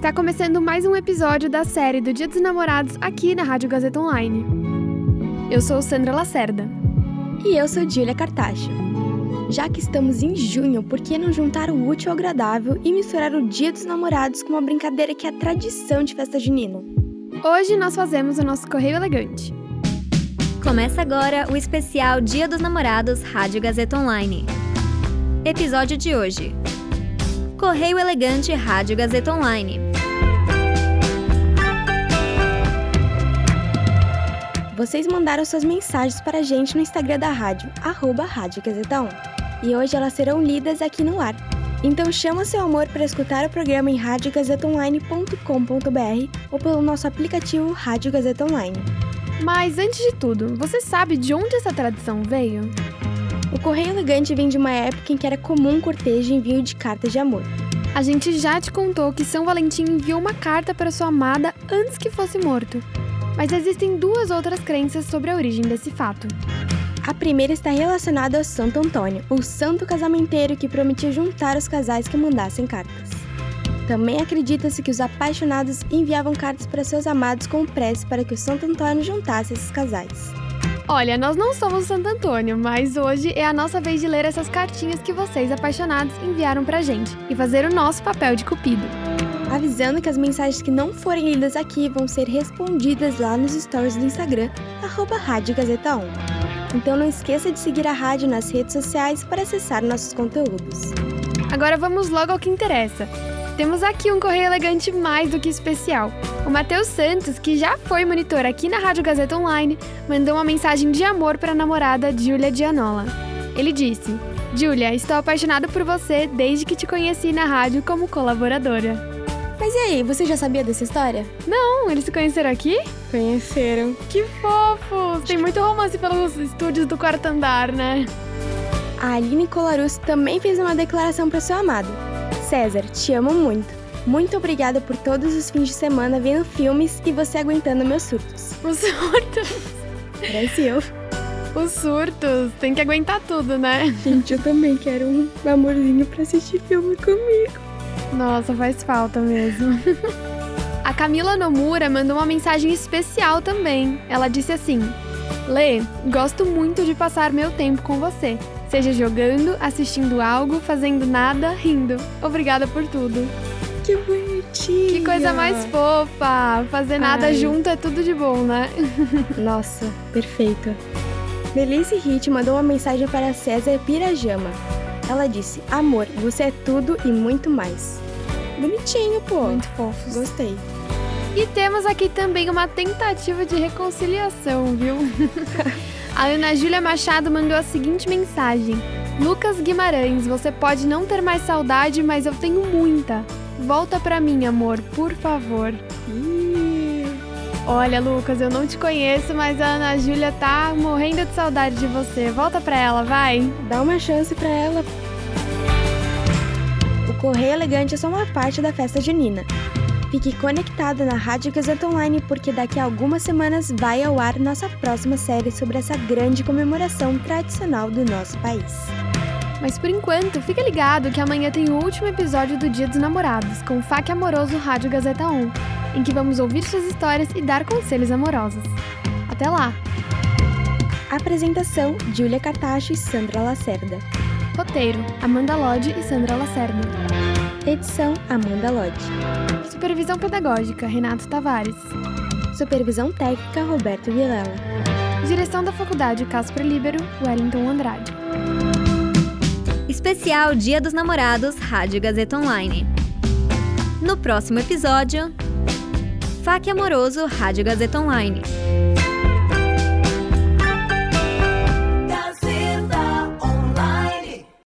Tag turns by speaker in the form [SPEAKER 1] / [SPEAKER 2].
[SPEAKER 1] Está começando mais um episódio da série do Dia dos Namorados aqui na Rádio Gazeta Online. Eu sou Sandra Lacerda.
[SPEAKER 2] E eu sou Julia Cartacho. Já que estamos em junho, por que não juntar o útil ao agradável e misturar o Dia dos Namorados com uma brincadeira que é tradição de festa junina?
[SPEAKER 1] Hoje nós fazemos o nosso correio elegante.
[SPEAKER 3] Começa agora o especial Dia dos Namorados Rádio Gazeta Online. Episódio de hoje: Correio Elegante Rádio Gazeta Online.
[SPEAKER 2] Vocês mandaram suas mensagens para a gente no Instagram da rádio, arroba Rádio Gazeta 1. E hoje elas serão lidas aqui no ar. Então chama seu amor para escutar o programa em radiogazetaonline.com.br ou pelo nosso aplicativo Rádio Gazeta Online.
[SPEAKER 1] Mas antes de tudo, você sabe de onde essa tradição veio?
[SPEAKER 2] O correio elegante vem de uma época em que era comum cortejo e envio de cartas de amor.
[SPEAKER 1] A gente já te contou que São Valentim enviou uma carta para sua amada antes que fosse morto. Mas existem duas outras crenças sobre a origem desse fato.
[SPEAKER 2] A primeira está relacionada ao Santo Antônio, o santo casamenteiro que prometia juntar os casais que mandassem cartas. Também acredita-se que os apaixonados enviavam cartas para seus amados com prece para que o Santo Antônio juntasse esses casais.
[SPEAKER 1] Olha, nós não somos Santo Antônio, mas hoje é a nossa vez de ler essas cartinhas que vocês apaixonados enviaram pra gente e fazer o nosso papel de cupido.
[SPEAKER 2] Avisando que as mensagens que não forem lidas aqui vão ser respondidas lá nos stories do Instagram, arroba Rádio Gazeta 1. Então não esqueça de seguir a rádio nas redes sociais para acessar nossos conteúdos.
[SPEAKER 1] Agora vamos logo ao que interessa. Temos aqui um correio elegante mais do que especial. O Matheus Santos, que já foi monitor aqui na Rádio Gazeta Online, mandou uma mensagem de amor para a namorada Júlia Gianola. Ele disse: Júlia, estou apaixonado por você desde que te conheci na rádio como colaboradora.
[SPEAKER 2] Mas e aí, você já sabia dessa história?
[SPEAKER 1] Não, eles se conheceram aqui?
[SPEAKER 2] Conheceram.
[SPEAKER 1] Que fofos! Tem muito romance pelos estúdios do quarto andar, né?
[SPEAKER 2] A Aline Colarus também fez uma declaração para seu amado. César, te amo muito. Muito obrigada por todos os fins de semana vendo filmes e você aguentando meus surtos.
[SPEAKER 1] Os surtos?
[SPEAKER 2] Parece eu.
[SPEAKER 1] Os surtos, tem que aguentar tudo, né?
[SPEAKER 2] Gente, eu também quero um amorzinho pra assistir filme comigo.
[SPEAKER 1] Nossa, faz falta mesmo. A Camila Nomura mandou uma mensagem especial também. Ela disse assim: Lê, gosto muito de passar meu tempo com você. Seja jogando, assistindo algo, fazendo nada, rindo. Obrigada por tudo.
[SPEAKER 2] Que bonitinho.
[SPEAKER 1] Que coisa mais fofa. Fazer nada
[SPEAKER 2] Ai.
[SPEAKER 1] junto é tudo de bom, né?
[SPEAKER 2] Nossa, perfeito. Delice Hit mandou uma mensagem para César Pirajama. Ela disse: Amor, você é tudo e muito mais. Bonitinho, pô.
[SPEAKER 1] Muito fofos.
[SPEAKER 2] Gostei.
[SPEAKER 1] E temos aqui também uma tentativa de reconciliação, viu? a Ana Júlia Machado mandou a seguinte mensagem: Lucas Guimarães, você pode não ter mais saudade, mas eu tenho muita. Volta pra mim, amor, por favor.
[SPEAKER 2] Ih,
[SPEAKER 1] Olha, Lucas, eu não te conheço, mas a Ana Júlia tá morrendo de saudade de você. Volta pra ela, vai.
[SPEAKER 2] dá uma chance pra ela. O Correio Elegante é só uma parte da festa junina. Fique conectado na Rádio Gazeta Online porque daqui a algumas semanas vai ao ar nossa próxima série sobre essa grande comemoração tradicional do nosso país.
[SPEAKER 1] Mas por enquanto, fica ligado que amanhã tem o último episódio do Dia dos Namorados, com o FAQ Amoroso Rádio Gazeta 1, em que vamos ouvir suas histórias e dar conselhos amorosos. Até lá!
[SPEAKER 2] Apresentação: Júlia Cartacho e Sandra Lacerda.
[SPEAKER 1] Roteiro: Amanda Lodge e Sandra Lacerda.
[SPEAKER 2] Edição: Amanda Lodge.
[SPEAKER 1] Supervisão Pedagógica: Renato Tavares.
[SPEAKER 2] Supervisão técnica: Roberto Vilela.
[SPEAKER 1] Direção da Faculdade Casper Libero, Wellington Andrade.
[SPEAKER 3] Especial Dia dos Namorados Rádio Gazeta Online. No próximo episódio, FAQ Amoroso Rádio Gazeta Online.